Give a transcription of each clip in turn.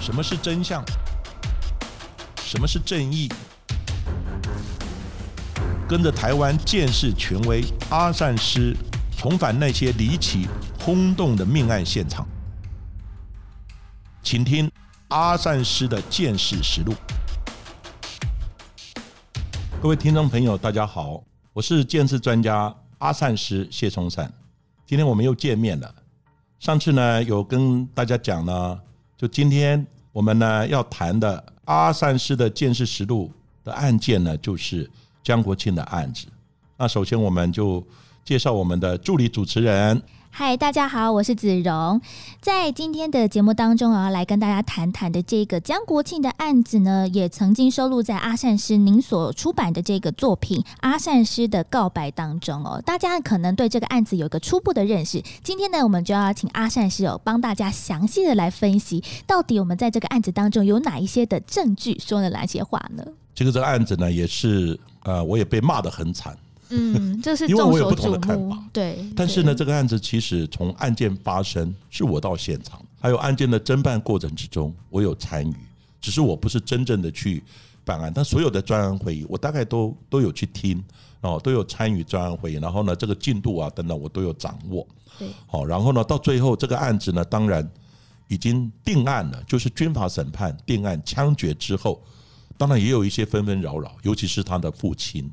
什么是真相？什么是正义？跟着台湾建识权威阿善师，重返那些离奇轰动的命案现场，请听阿善师的见识实录。各位听众朋友，大家好，我是建识专家阿善师谢松善，今天我们又见面了。上次呢，有跟大家讲呢，就今天我们呢要谈的阿善师的见识实录的案件呢，就是江国庆的案子。那首先我们就介绍我们的助理主持人。嗨，大家好，我是子荣。在今天的节目当中，我要来跟大家谈谈的这个江国庆的案子呢，也曾经收录在阿善师您所出版的这个作品《阿善师的告白》当中哦。大家可能对这个案子有一个初步的认识。今天呢，我们就要请阿善师哦，帮大家详细的来分析，到底我们在这个案子当中有哪一些的证据，说了哪些话呢？这个这个案子呢，也是呃，我也被骂的很惨。嗯，这是因为我有不同的看法，对。但是呢，这个案子其实从案件发生是我到现场，还有案件的侦办过程之中，我有参与，只是我不是真正的去办案，但所有的专案会议我大概都都有去听哦，都有参与专案会议，然后呢，这个进度啊等等我都有掌握。对好，然后呢，到最后这个案子呢，当然已经定案了，就是军法审判定案枪决之后，当然也有一些纷纷扰扰，尤其是他的父亲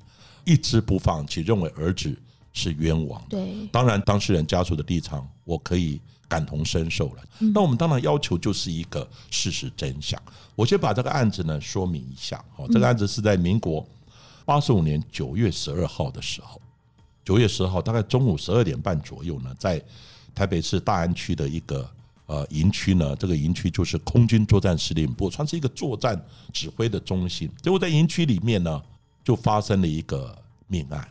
一直不放弃，认为儿子是冤枉的。对当然，当事人家属的立场，我可以感同身受了。那我们当然要求就是一个事实真相。我先把这个案子呢说明一下。哦，这个案子是在民国八十五年九月十二号的时候，九月十号大概中午十二点半左右呢，在台北市大安区的一个呃营区呢，这个营区就是空军作战司令部，算是一个作战指挥的中心。结果在营区里面呢，就发生了一个命案。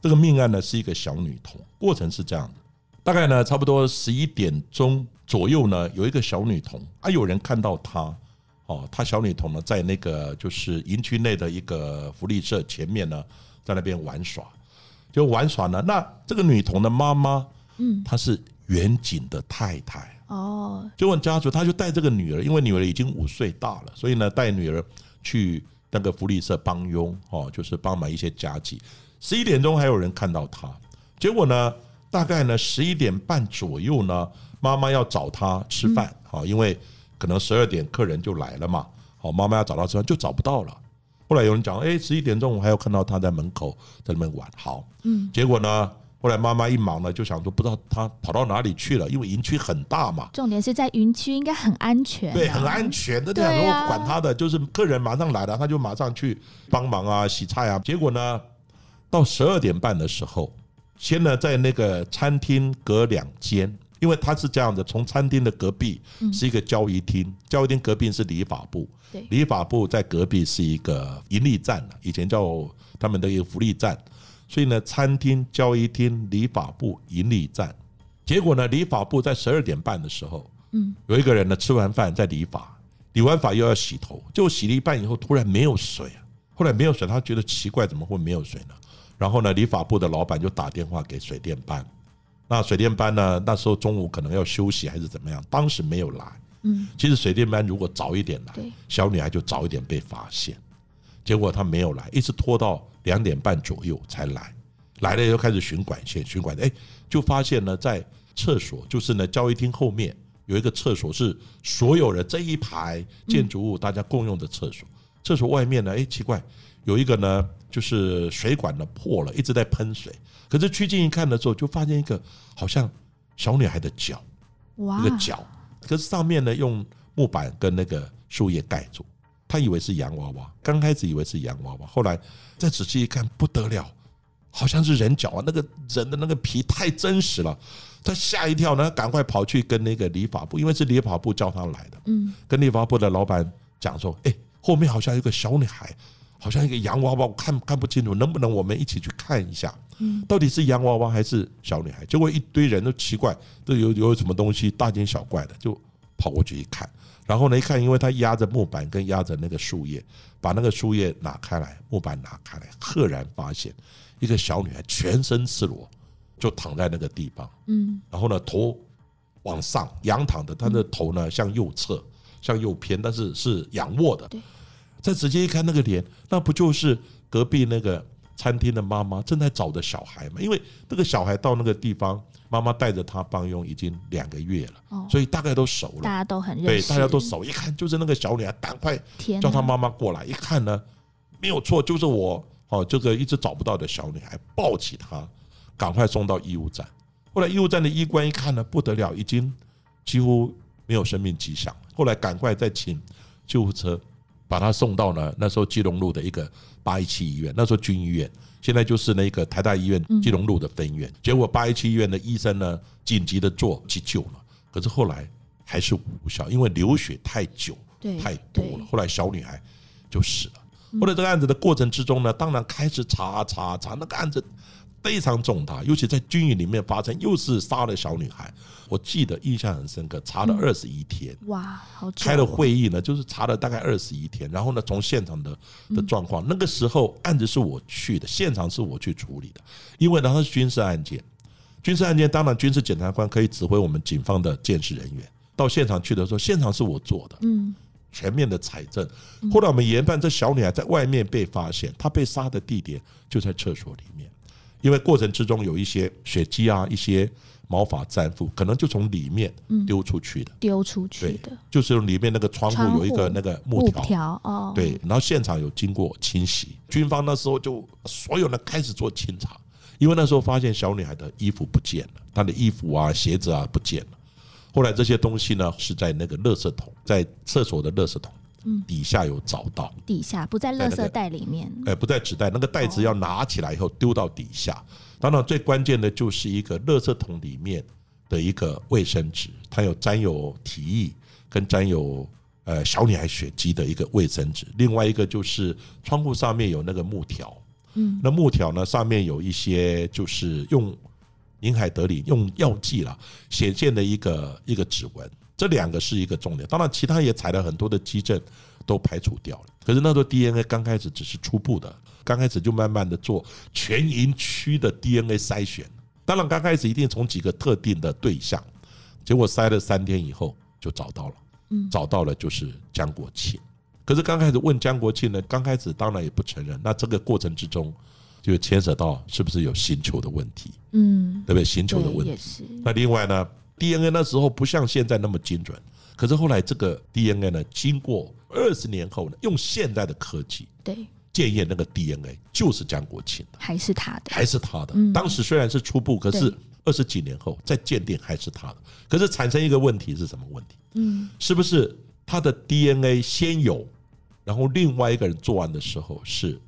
这个命案呢是一个小女童，过程是这样的，大概呢差不多十一点钟左右呢，有一个小女童啊，有人看到她哦，她小女童呢在那个就是营区内的一个福利社前面呢，在那边玩耍，就玩耍呢，那这个女童的妈妈，嗯，她是远景的太太，哦，就问家属，他就带这个女儿，因为女儿已经五岁大了，所以呢，带女儿去那个福利社帮佣，哦，就是帮忙一些家计。十一点钟还有人看到他，结果呢，大概呢十一点半左右呢，妈妈要找他吃饭，好、因为可能十二点客人就来了嘛，好，妈妈要找他吃饭就找不到了。后来有人讲，哎，十一点钟我还有看到他在门口在那边玩，好，嗯，结果呢，后来妈妈一忙呢，就想说不知道他跑到哪里去了，因为营区很大嘛，重点是在营区应该很安全、啊，对，很安全的，对啊，对啊。然后管他的，就是客人马上来了，他就马上去帮忙啊，洗菜啊。结果呢，到十二点半的时候，先呢在那个餐厅隔两间，因为他是这样的，从餐厅的隔壁是一个交易厅，交易厅隔壁是理发部。对，理发部在隔壁是一个盈利站以前叫他们的一个福利站，所以呢，餐厅、交易厅、理发部、盈利站。结果呢，理发部在十二点半的时候，嗯，有一个人呢吃完饭在理发，理完发又要洗头，结果洗了一半以后突然没有水啊，后来没有水，他觉得奇怪，怎么会没有水呢？然后呢，理发部的老板就打电话给水电班，那水电班呢那时候中午可能要休息还是怎么样，当时没有来。嗯，其实水电班如果早一点来，小女孩就早一点被发现。结果他没有来，一直拖到两点半左右才来。来了又开始巡管线，巡管哎，就发现呢，在厕所，就是呢交易厅后面有一个厕所，是所有人这一排建筑物大家共用的厕所。厕所外面呢，哎，奇怪，有一个呢，就是水管呢破了，一直在喷水。可是趋近一看的时候，就发现一个好像小女孩的脚，哇一个脚，可是上面呢用木板跟那个树叶盖住，他以为是洋娃娃，刚开始以为是洋娃娃，后来再仔细一看，不得了，好像是人脚啊！那个人的那个皮太真实了，他吓一跳呢，赶快跑去跟那个理发部，因为是理发部叫他来的，嗯，跟理发部的老板讲说：“哎，后面好像有个小女孩，好像一个洋娃娃，我看看不清楚，能不能我们一起去看一下？嗯到底是洋娃娃还是小女孩？”结果一堆人都奇怪，都有有什么东西大惊小怪的，就跑过去一看，然后呢一看，因为他压着木板跟压着那个树叶，把那个树叶拿开来，木板拿开来，赫然发现一个小女孩全身赤裸，就躺在那个地方。嗯然后呢头往上仰躺的，她的头呢向右侧，向右偏，但是是仰卧的对。再直接一看那个脸，那不就是隔壁那个餐厅的妈妈正在找的小孩嘛？因为那个小孩到那个地方，妈妈带着他帮佣已经两个月了，哦所以大概都熟了大了。家都很认对，大家都熟，一看就是那个小女孩，赶快，叫她妈妈过来。一看呢，没有错，就是我哦，这个一直找不到的小女孩，抱起她，赶快送到医务站。后来医务站的医官一看呢，不得了，已经几乎没有生命迹象了。后来赶快再请救护车把他送到呢，那时候基隆路的一个八一七医院，那时候军医院，现在就是那个台大医院基隆路的分院。结果八一七医院的医生呢，紧急的做急救了，可是后来还是无效，因为流血太久。对太多了。后来小女孩就死了。后来这个案子的过程之中呢，当然开始查查查，那个案子非常重大，尤其在军营里面发生，又是杀了小女孩。我记得印象很深刻，查了二十一天。哇，开了哦会议呢，就是查了大概二十一天，然后呢，从现场的的状况，那个时候案子是我去的，现场是我去处理的，因为呢它是军事案件，军事案件当然军事检察官可以指挥我们警方的监视人员。到现场去的时候，现场是我做的，嗯，全面的采证。后来我们研判，这小女孩在外面被发现，她被杀的地点就在厕所里面，因为过程之中有一些血迹啊，一些毛发粘附，可能就从里面丢出去的。丢出去对的，就是里面那个窗窗户有一个那个木条哦，对，然后现场有经过清洗，军方那时候就所有人开始做清查，因为那时候发现小女孩的衣服不见了，她的衣服啊、鞋子啊不见了。后来这些东西呢是在那个垃圾桶，在厕所的垃圾桶底下有找到，底下不在垃圾袋里面，哎，不在纸袋，那个袋子要拿起来以后丢到底下。当然，最关键的就是一个垃圾桶里面的一个卫生纸，它有沾有体液跟沾有呃小女孩血迹的一个卫生纸。另外一个就是窗户上面有那个木条，嗯，那木条呢上面有一些就是用宁海德里用药剂啦显现的一个一个指纹，这两个是一个重点。当然，其他也采了很多的基证都排除掉了。可是那时候 DNA 刚开始只是初步的，刚开始就慢慢的做全营区的 DNA 筛选。当然，刚开始一定从几个特定的对象，结果筛了三天以后就找到了，嗯找到了就是江国庆。可是刚开始问江国庆呢，刚开始当然也不承认。那这个过程之中，就牵扯到是不是有刑求的问题，嗯，对不对？刑求的对，问题。那另外呢，DNA 那时候不像现在那么精准，可是后来这个 DNA 呢，经过二十年后呢，用现代的科技对，检验那个 DNA 就是江国庆的，还是他的，还是他的嗯。当时虽然是初步，可是二十几年后再鉴定还是他的。可是产生一个问题是什么问题？嗯，是不是他的 DNA 先有，然后另外一个人做完的时候是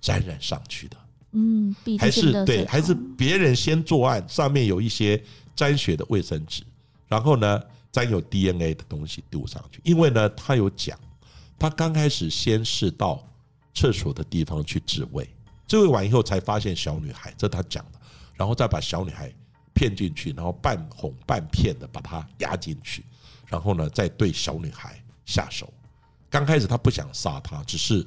沾染上去的？嗯，还是对，还是别人先作案，上面有一些沾血的卫生纸，然后呢沾有 DNA 的东西丢上去。因为呢，他有讲，他刚开始先是到厕所的地方去自慰，自慰完以后才发现小女孩，这他讲的，然后再把小女孩骗进去，然后半哄半骗的把她压进去，然后呢再对小女孩下手。刚开始他不想杀她，只是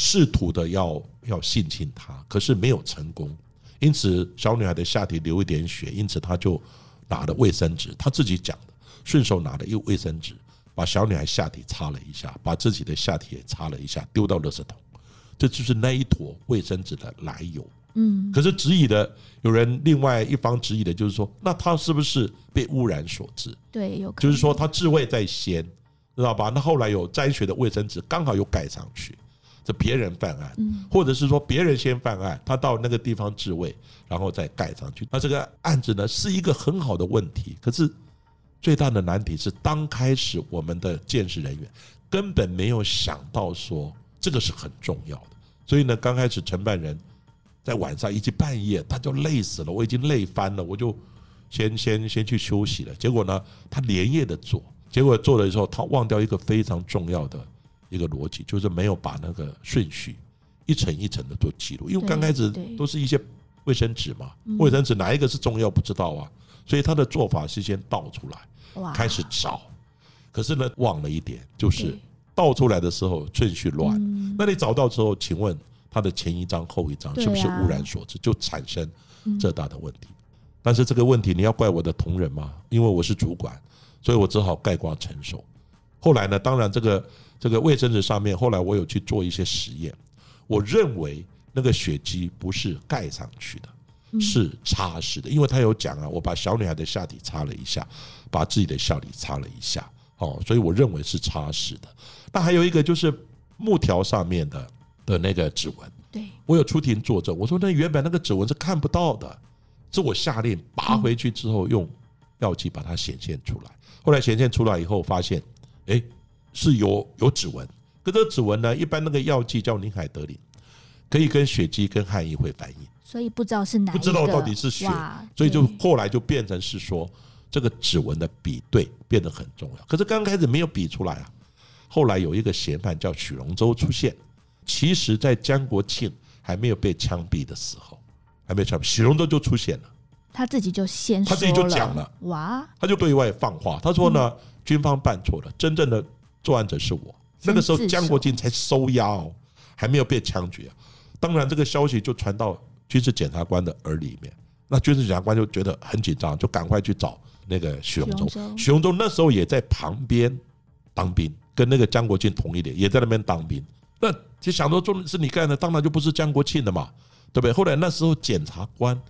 试图的要要性侵她，可是没有成功，因此小女孩的下体流一点血，因此他就拿了卫生纸，他自己讲的，顺手拿了一个卫生纸，把小女孩下体擦了一下，把自己的下体也擦了一下，丢到垃圾桶，这就是那一坨卫生纸的来由。嗯，可是质疑的有人另外一方质疑的就是说，那他是不是被污染所致？对，有可能就是说他自卫在先，知道吧？那后来有沾血的卫生纸刚好有盖上去，这别人犯案，嗯或者是说别人先犯案，他到那个地方自卫，然后再盖上去。那这个案子呢是一个很好的问题，可是最大的难题是，刚开始我们的见识人员根本没有想到说这个是很重要的，所以呢，刚开始承办人在晚上以及半夜他就累死了，我已经累翻了，我就先先先去休息了。结果呢，他连夜的做，结果做了之后他忘掉一个非常重要的一个逻辑，就是没有把那个顺序一层一层的做记录，因为刚开始都是一些卫生纸嘛嗯，卫生纸哪一个是重要不知道啊，所以他的做法是先倒出来，哇，开始找，可是呢忘了一点，就是倒出来的时候顺序乱。嗯。那你找到之后，请问它的前一张后一张是不是污染所致，就产生这大的问题？但是这个问题你要怪我的同仁吗？因为我是主管，所以我只好盖瓜承受。后来呢，当然这个这个卫生纸上面，后来我有去做一些实验，我认为那个血迹不是盖上去的，是擦拭的，因为他有讲啊，我把小女孩的下体擦了一下，把自己的下体擦了一下，哦，所以我认为是擦拭的。那还有一个就是木条上面的的那个指纹，对。我有出庭作证，我说那原本那个指纹是看不到的，是我下令拔回去之后用药剂把它显现出来。后来显现出来以后，发现哎是有有指纹，可这指纹呢，一般那个药剂叫林海德林，可以跟血迹跟汗液会反应，所以不知道是哪不知道到底是血，所以就对。后来就变成是说这个指纹的比对变得很重要。可是刚开始没有比出来啊，后来有一个嫌犯叫许荣洲出现，其实在江国庆还没有被枪毙的时候，还没有枪毙，许荣洲就出现了。他自己就先他自己就说讲了，哇，他就对外放话，他说呢，军方办错了，真正的作案者是我。那个时候江国庆才收押哦，还没有被枪决啊。当然，这个消息就传到军事检察官的耳里面，那军事检察官就觉得很紧张，就赶快去找那个许荣洲许荣。洲那时候也在旁边当兵，跟那个江国庆同一点，也在那边当兵。那就想说，做是你干的，当然就不是江国庆的嘛，对不对？后来那时候检察官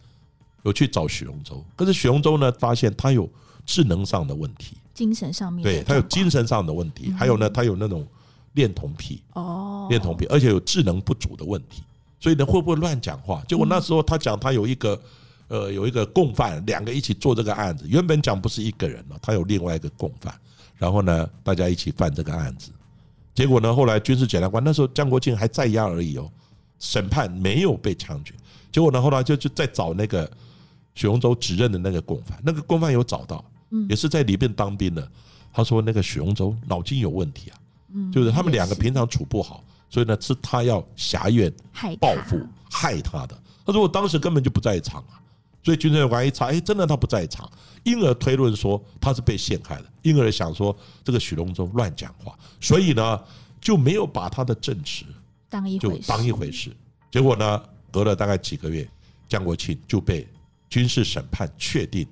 有去找许荣洲，可是许荣洲呢，发现他有智能上的问题，精神上面对他有精神上的问题，还有呢，他有那种恋童癖，哦，恋童癖，而且有智能不足的问题，所以呢，会不会乱讲话？结果那时候他讲他有一个呃有一个共犯，两个一起做这个案子，原本讲不是一个人了，他有另外一个共犯，然后呢，大家一起犯这个案子，结果呢，后来军事检察官那时候江国庆还在押而已哦，审判没有被枪决，结果呢，后来就就在找那个许荣洲指认的那个共犯，那个共犯有找到，也是在里面当兵的，他说那个许荣洲脑筋有问题啊。嗯。就是他们两个平常处不好，所以呢是他要挟怨报复害他。的。他说我当时根本就不在场啊，所以军政官一查，哎，真的他不在场，因而推论说他是被陷害的，因而想说这个许荣洲乱讲话，所以呢就没有把他的证词就当一回事，当一回事。结果呢，隔了大概几个月，江国庆就被军事审判确定，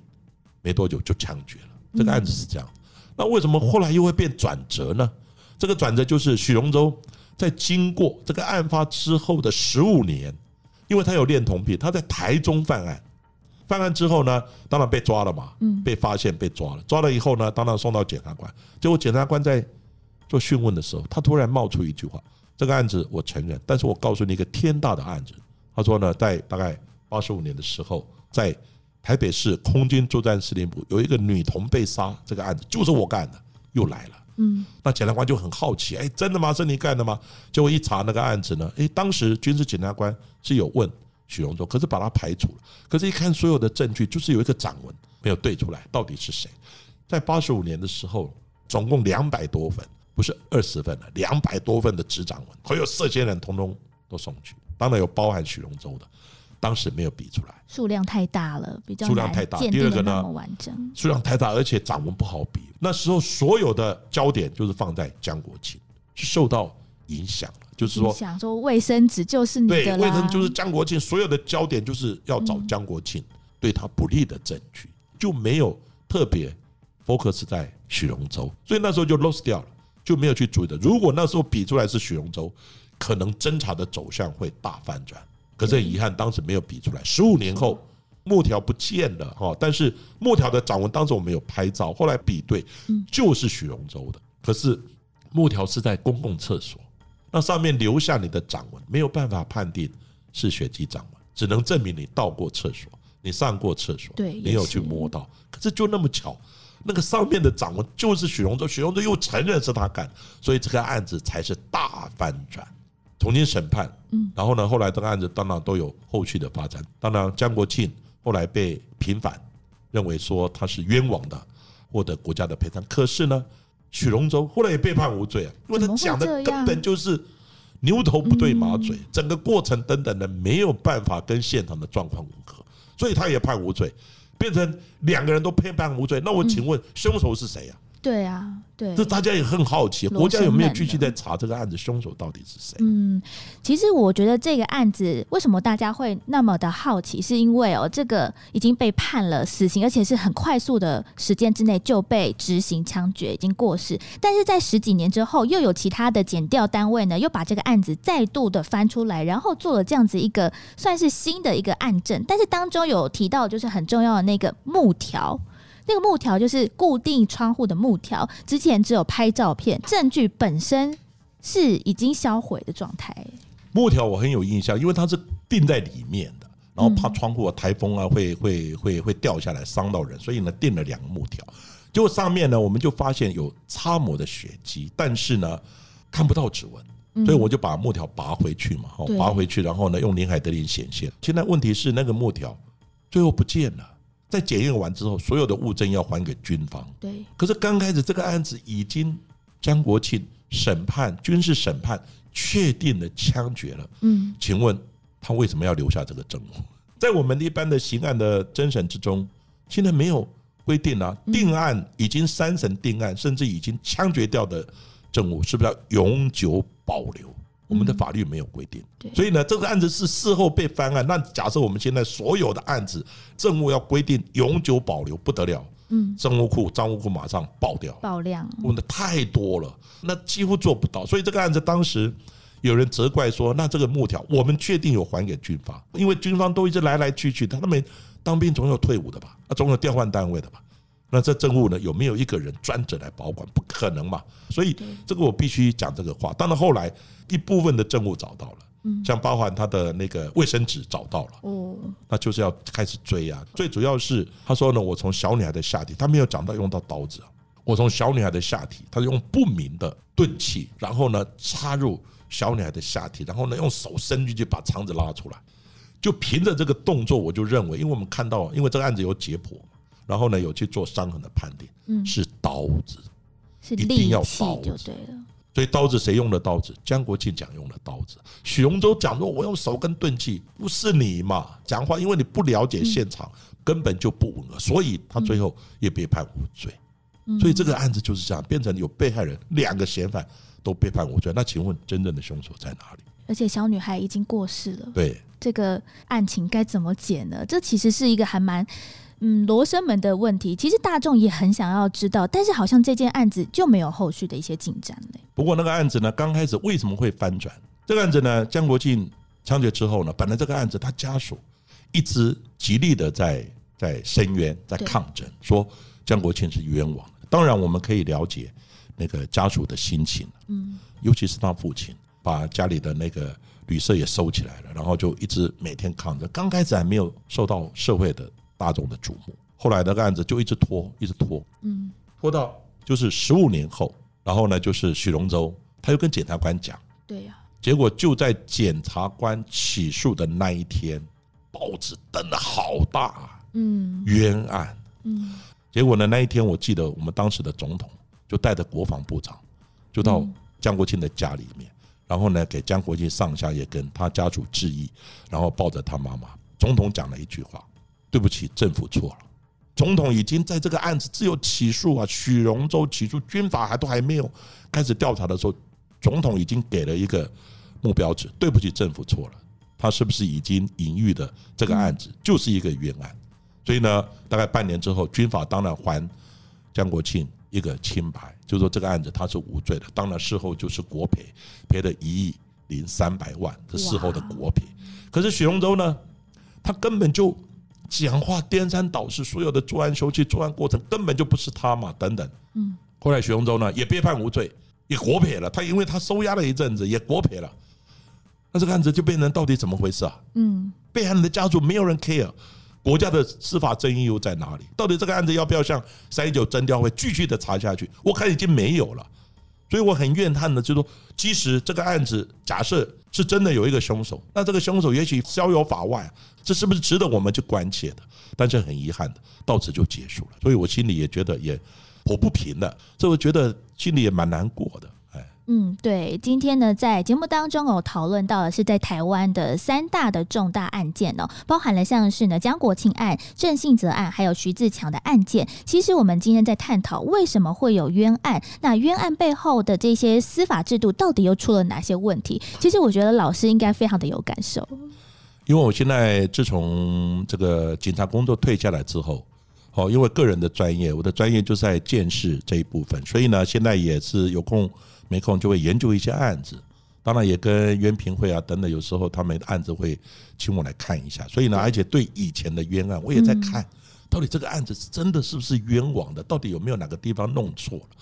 没多久就枪决了。这个案子是这样。那为什么后来又会变转折呢？这个转折就是许荣洲在经过这个案发之后的十五年，因为他有恋童癖，他在台中犯案，犯案之后呢，当然被抓了嘛，嗯被发现被抓了，抓了以后呢，当然送到检察官。结果检察官在做讯问的时候，他突然冒出一句话：“这个案子我承认，但是我告诉你一个天大的案子。”他说呢，在大概八十五年的时候，在台北市空军作战司令部有一个女童被杀，这个案子就是我干的，又来了。嗯，那检察官就很好奇，哎，真的吗？是你干的吗？结果一查那个案子呢，哎，当时军事检察官是有问许荣洲，可是把他排除了。可是，一看所有的证据，就是有一个掌纹没有对出来，到底是谁？在八十五年的时候，总共两百多份，不是二十份了，两百多份的指掌纹，还有涉嫌人通通都送去，当然有包含许荣洲的，当时没有比出来。数量太大了，比较难数量太大第二个呢数量太大，而且掌纹不好比。那时候所有的焦点就是放在江国庆，是受到影响了，就是说，想说卫生纸就是你对，的啦，为什就是江国庆，所有的焦点就是要找嗯江国庆对他不利的证据，就没有特别 focus 在许荣洲，所以那时候就 lost 掉了，就没有去注意的。如果那时候比出来是许荣洲，可能侦查的走向会大反转。可是很遗憾，当时没有比出来。十五年后，木条不见了哈，但是木条的掌纹当时我们有拍照，后来比对就是许荣洲的。可是木条是在公共厕所，那上面留下你的掌纹，没有办法判定是血迹掌纹，只能证明你到过厕所，你上过厕所，对你有去摸到。可是就那么巧，那个上面的掌纹就是许荣洲，许荣洲又承认是他干，所以这个案子才是大翻转。重新审判，嗯，然后呢，后来这个案子当然都有后续的发展。当然，江国庆后来被平反，认为说他是冤枉的，获得国家的赔偿。可是呢，许荣洲后来也被判无罪啊，因为他讲的根本就是牛头不对马嘴，嗯整个过程等等的没有办法跟现场的状况吻合，所以他也判无罪，变成两个人都被判无罪。那我请问，凶手是谁呀？对啊，对，这大家也很好奇，国家有没有继续在查这个案子，凶手到底是谁？嗯，其实我觉得这个案子为什么大家会那么的好奇，是因为哦，这个已经被判了死刑，而且是很快速的时间之内就被执行枪决，已经过世。但是在十几年之后，又有其他的检调单位呢，又把这个案子再度的翻出来，然后做了这样子一个算是新的一个案证。但是当中有提到，就是很重要的那个木条。那个木条就是固定窗户的木条，之前只有拍照片，证据本身是已经销毁的状态。木条我很有印象，因为它是钉在里面的，然后嗯怕窗户啊、台风啊会会会会掉下来伤到人，所以呢钉了两个木条。结果上面呢，我们就发现有擦抹的血迹，但是呢看不到指纹，所以我就把木条拔回去嘛，拔回去，然后呢用林海德林显现。现在问题是那个木条最后不见了，在检验完之后，所有的物证要还给军方。对，可是刚开始这个案子已经江国庆审判军事审判确定了枪决了，嗯，请问他为什么要留下这个证物？在我们一般的刑案的侦审之中，现在没有规定啊，定案已经三审定案，甚至已经枪决掉的证物，是不是要永久保留？我们的法律没有规定，对所以呢，这个案子是事后被翻案。那假设我们现在所有的案子政务要规定永久保留，不得了，嗯，政务库、账务库马上爆掉，爆量，问的太多了，那几乎做不到。所以这个案子当时有人责怪说，那这个木条我们确定有还给军方，因为军方都一直来来去去，他们当兵总有退伍的吧，啊，总有调换单位的吧。那这证物呢，有没有一个人专责来保管？不可能嘛。所以这个我必须讲这个话。当然后来一部分的证物找到了，像包含他的那个卫生纸找到了。哦，那就是要开始追啊。最主要是他说呢，我从小女孩的下体，他没有讲到用到刀子啊，我从小女孩的下体，他用不明的钝器，然后呢插入小女孩的下体，然后呢用手伸进去把肠子拉出来。就凭着这个动作，我就认为，因为我们看到，因为这个案子有解剖嘛，然后呢有去做伤痕的判定，嗯是刀子。是一定要利器刀子就对了，所以刀子谁用的刀子？江国庆讲用的刀子。许荣洲讲说我用手跟钝器，不是你嘛？讲话因为你不了解现场，根本就不吻合，所以他最后也被判无罪。嗯所以这个案子就是这样，变成有被害人两个嫌犯都被判无罪。那请问真正的凶手在哪里？而且小女孩已经过世了，对，这个案情该怎么解呢？这其实是一个还蛮。嗯，罗生门的问题，其实大众也很想要知道，但是好像这件案子就没有后续的一些进展嘞。不过那个案子呢，刚开始为什么会翻转？这个案子呢，江国庆枪决之后呢，本来这个案子他家属一直极力的在在申冤，在抗争，说江国庆是冤枉的。当然，我们可以了解那个家属的心情，嗯，尤其是他父亲把家里的那个旅社也收起来了，然后就一直每天抗争。刚开始还没有受到社会的大众的瞩目，后来那个案子就一直拖，一直拖，嗯，拖到就是十五年后，然后呢，就是许荣洲他又跟检察官讲，对呀、结果就在检察官起诉的那一天，报纸登的好大啊，嗯。冤案。嗯，结果呢，那一天我记得我们当时的总统就带着国防部长，就到嗯。江国庆的家里面，然后呢给江国庆上下也跟他家属致意，然后抱着他妈妈。总统讲了一句话：“对不起，政府错了。”总统已经在这个案子只有起诉啊，许荣洲起诉，军法还都还没有开始调查的时候，总统已经给了一个目标值。对不起，政府错了。他是不是已经隐喻的这个案子就是一个冤案？所以呢，大概半年之后，军法当然还江国庆一个清白，就说这个案子他是无罪的。当然事后就是国赔，赔了一亿零三百万，这事后的国赔。可是许荣洲呢，他根本就讲话颠三倒四，所有的作案凶器、作案过程根本就不是他嘛，等等。嗯，后来许荣洲呢也被判无罪，也国赔了。他因为他收押了一阵子，也国赔了。那这个案子就变成到底怎么回事啊？嗯，被害人的家属没有人 care，国家的司法正义又在哪里？到底这个案子要不要向三一九侦调会继续的查下去？我看已经没有了，所以我很怨叹的，就是说，即使这个案子假设是真的有一个凶手，那这个凶手也许逍遥法外，这是不是值得我们去关切的？但是很遗憾的，到此就结束了，所以我心里也觉得也颇不平的，这我觉得心里也蛮难过的，嗯，对，今天呢，在节目当中有，讨论到的是在台湾的三大的重大案件哦，包含了像是呢江国庆案、郑信泽案，还有徐自强的案件。其实我们今天在探讨为什么会有冤案，那冤案背后的这些司法制度到底又出了哪些问题？其实我觉得老师应该非常的有感受，因为我现在自从这个警察工作退下来之后，哦，因为个人的专业，我的专业就在见识这一部分，所以呢，现在也是有空。没空就会研究一些案子，当然也跟冤评会啊等等，有时候他们的案子会请我来看一下。所以呢，而且对以前的冤案，我也在看，到底这个案子是真的是不是冤枉的，到底有没有哪个地方弄错了。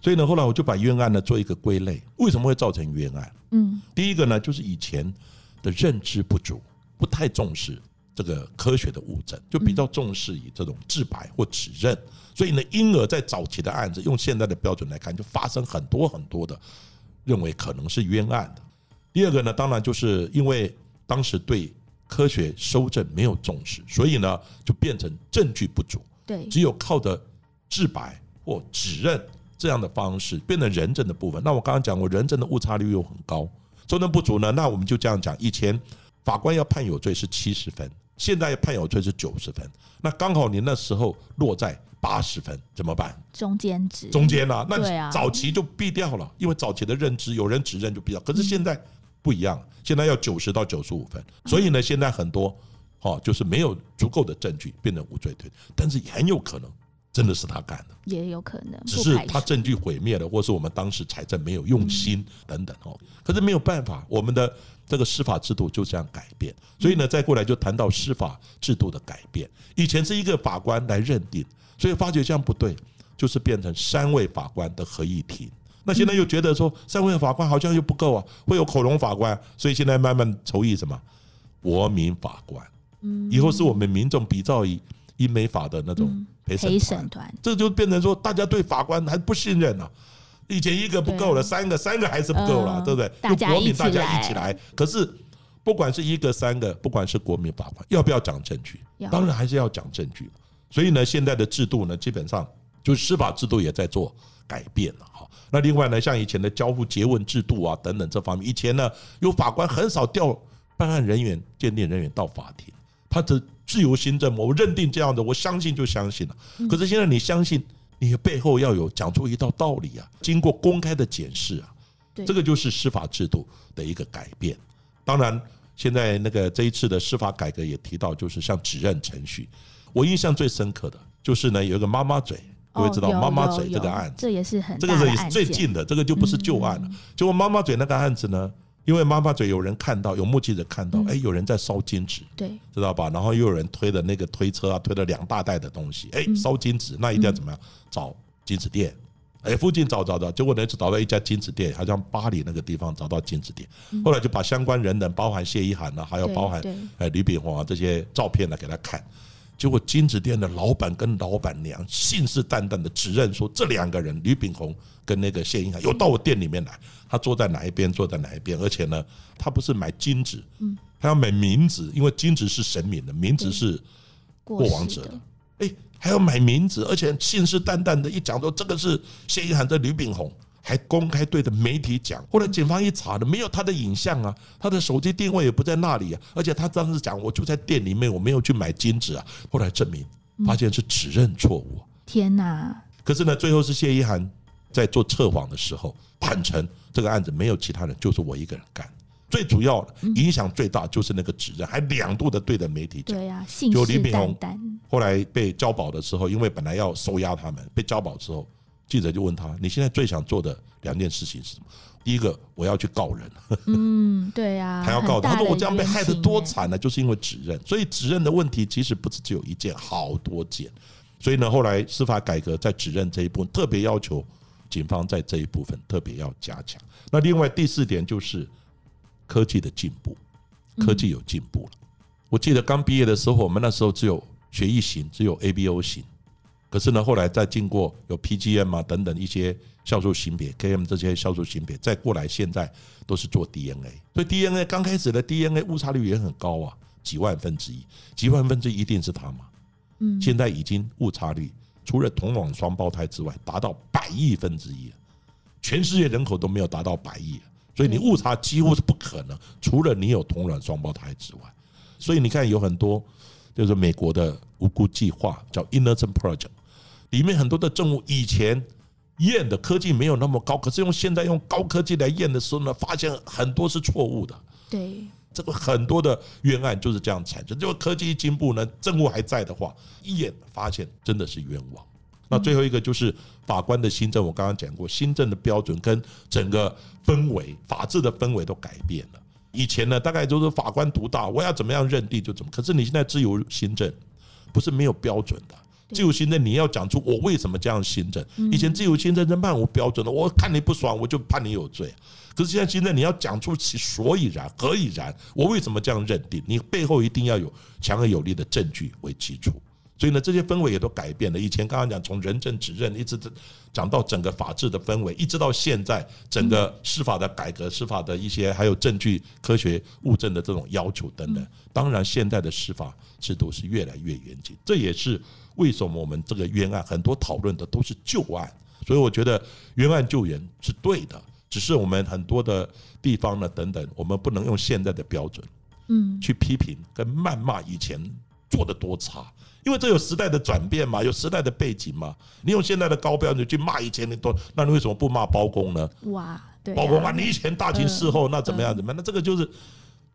所以呢，后来我就把冤案呢做一个归类，为什么会造成冤案？嗯，第一个呢，就是以前的认知不足，不太重视这个科学的物证，就比较重视以这种自白或指认。所以呢，因而，在早期的案子，用现在的标准来看，就发生很多很多的认为可能是冤案的。第二个呢，当然就是因为当时对科学收证没有重视，所以呢，就变成证据不足。对，只有靠着自白或指认这样的方式，变成人证的部分。那我刚刚讲过，人证的误差率又很高，收证不足呢，那我们就这样讲：以前法官要判有罪是七十分，现在判有罪是九十分。那刚好你那时候落在。八十分怎么办？中间值，中间啊，那早期就毙掉了，因为早期的认知有人指认就毙掉。可是现在不一样，现在要九十到九十五分，所以呢，现在很多哦，就是没有足够的证据变成无罪推，但是很有可能真的是他干的，也有可能，只是他证据毁灭了，或是我们当时财政没有用心等等哦。可是没有办法，我们的这个司法制度就这样改变，所以呢，再过来就谈到司法制度的改变。以前是一个法官来认定。所以发觉这样不对，就是变成三位法官的合议庭。那现在又觉得说三位法官好像又不够啊，会有恐龙法官，所以现在慢慢筹议什么国民法官。嗯，以后是我们民众比照以英美法的那种陪审团，这就变成说大家对法官还不信任啊。以前一个不够了，三个三个还是不够了，对不对？就国民大家一起来。可是不管是一个三个，不管是国民法官，要不要讲证据？当然还是要讲证据。所以呢，现在的制度呢，基本上就是司法制度也在做改变了哈。那另外呢，像以前的交互诘问制度啊等等这方面，以前呢，有法官很少调办案人员、鉴定人员到法庭，他的自由行政，我认定这样的，我相信就相信了。可是现在你相信，你背后要有讲出一道道理啊，经过公开的检视啊，这个就是司法制度的一个改变。当然，现在那个这一次的司法改革也提到，就是像指认程序。我印象最深刻的就是呢，有一个妈妈嘴，各位知道妈妈嘴这个案子，这也是很这个是最近的，这个就不是旧案了。结果妈妈嘴那个案子呢，因为妈妈嘴有人看到，有目击者看到，哎，有人在烧金纸，对，知道吧？然后又有人推的那个推车啊，推了两大袋的东西，哎，烧金纸，那一定要怎么样？找金纸店，哎，附近找找找，结果呢，找到一家金纸店，好像巴黎那个地方找到金纸店，后来就把相关人等，包含谢依涵呢，还有包含哎吕炳宏啊这些照片呢给他看。结果金子店的老板跟老板娘信誓旦旦的指认说，这两个人吕炳宏跟那个谢英海有到我店里面来，他坐在哪一边，坐在哪一边，而且呢，他不是买金子，嗯，他要买名字，因为金子是神明的，名字是过往者。的，哎，还要买名字，而且信誓旦旦的一讲说这个是谢英海的吕炳宏。还公开对着媒体讲，后来警方一查呢没有他的影像啊，他的手机定位也不在那里啊，而且他当时讲我就在店里面，我没有去买金子啊。后来证明发现是指认错误。天哪！可是呢，最后是谢一涵在做测谎的时候坦诚，这个案子没有其他人，就是我一个人干。最主要的影响最大就是那个指认，还两度的对着媒体讲。对呀，就李炳宏后来被交保的时候，因为本来要收押他们，被交保之后。记者就问他：“你现在最想做的两件事情是什么？第一个，我要去告人。嗯，对呀，他要告。他说我这样被害得多惨呢，就是因为指认。所以指认的问题其实不是只有一件，好多件。所以呢，后来司法改革在指认这一部分特别要求警方在这一部分特别要加强。那另外第四点就是科技的进步，科技有进步了。我记得刚毕业的时候，我们那时候只有学艺型，只有 ABO 型。”可是呢，后来再经过有 PGM 啊等等一些酵素型别，KM 这些酵素型别，再过来现在都是做 DNA，所以 DNA 刚开始的 DNA 误差率也很高啊，几万分之一，几万分之一一定是它嘛？嗯，现在已经误差率除了同卵双胞胎之外，达到百亿分之一，全世界人口都没有达到百亿，所以你误差几乎是不可能，除了你有同卵双胞胎之外。所以你看，有很多就是美国的无辜计划，叫 Innocent Project，里面很多的证物以前验的科技没有那么高，可是用现在用高科技来验的时候呢，发现很多是错误的。对，这个很多的冤案就是这样产生。就科技一进步呢，证物还在的话，一眼发现真的是冤枉。那最后一个就是法官的新政，我刚刚讲过，新政的标准跟整个氛围、法治的氛围都改变了。以前呢，大概就是法官独大，我要怎么样认定就怎么。可是你现在自由新政，不是没有标准的。自由行政你要讲出我为什么这样行政。以前自由行政是漫无标准的，我看你不爽我就判你有罪。可是现在行政你要讲出其所以然、何以然，我为什么这样认定？你背后一定要有强而有力的证据为基础。所以呢，这些氛围也都改变了。以前刚刚讲从人政指认，一直讲到整个法治的氛围，一直到现在整个司法的改革、司法的一些还有证据、科学物证的这种要求等等。当然，现在的司法制度是越来越严谨。这也是为什么我们这个冤案很多讨论的都是旧案。所以我觉得冤案救援是对的，只是我们很多的地方呢等等，我们不能用现在的标准，嗯，去批评跟谩骂以前做的多差。因为这有时代的转变嘛，有时代的背景嘛。你用现在的高标准去骂以前的多，那你为什么不骂包公呢？哇，对，包公啊，你以前大秦事后那怎么样？怎么样？那这个就是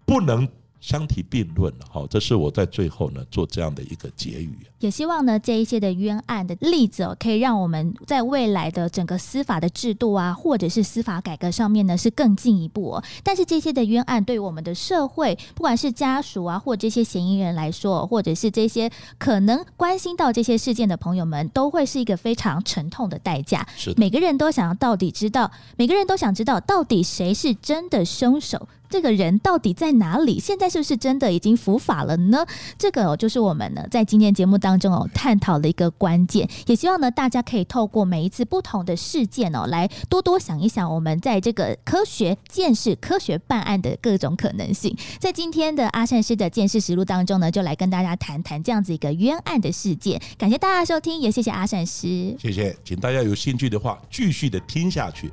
不能。相提并论了，好，这是我在最后呢做这样的一个结语。也希望呢这一些的冤案的例子哦，可以让我们在未来的整个司法的制度啊，或者是司法改革上面呢是更进一步。哦。但是这些的冤案对于我们的社会，不管是家属啊，或这些嫌疑人来说，或者是这些可能关心到这些事件的朋友们，都会是一个非常沉痛的代价。是，每个人都想要到底知道，每个人都想知道到底谁是真的凶手。这个人到底在哪里？现在是不是真的已经伏法了呢？这个就是我们呢在今天节目当中哦探讨的一个关键。也希望呢大家可以透过每一次不同的事件哦，来多多想一想我们在这个科学见识、科学办案的各种可能性。在今天的阿善师的见识实录当中呢，就来跟大家谈谈这样子一个冤案的事件。感谢大家收听，也谢谢阿善师。谢谢，请大家有兴趣的话继续的听下去。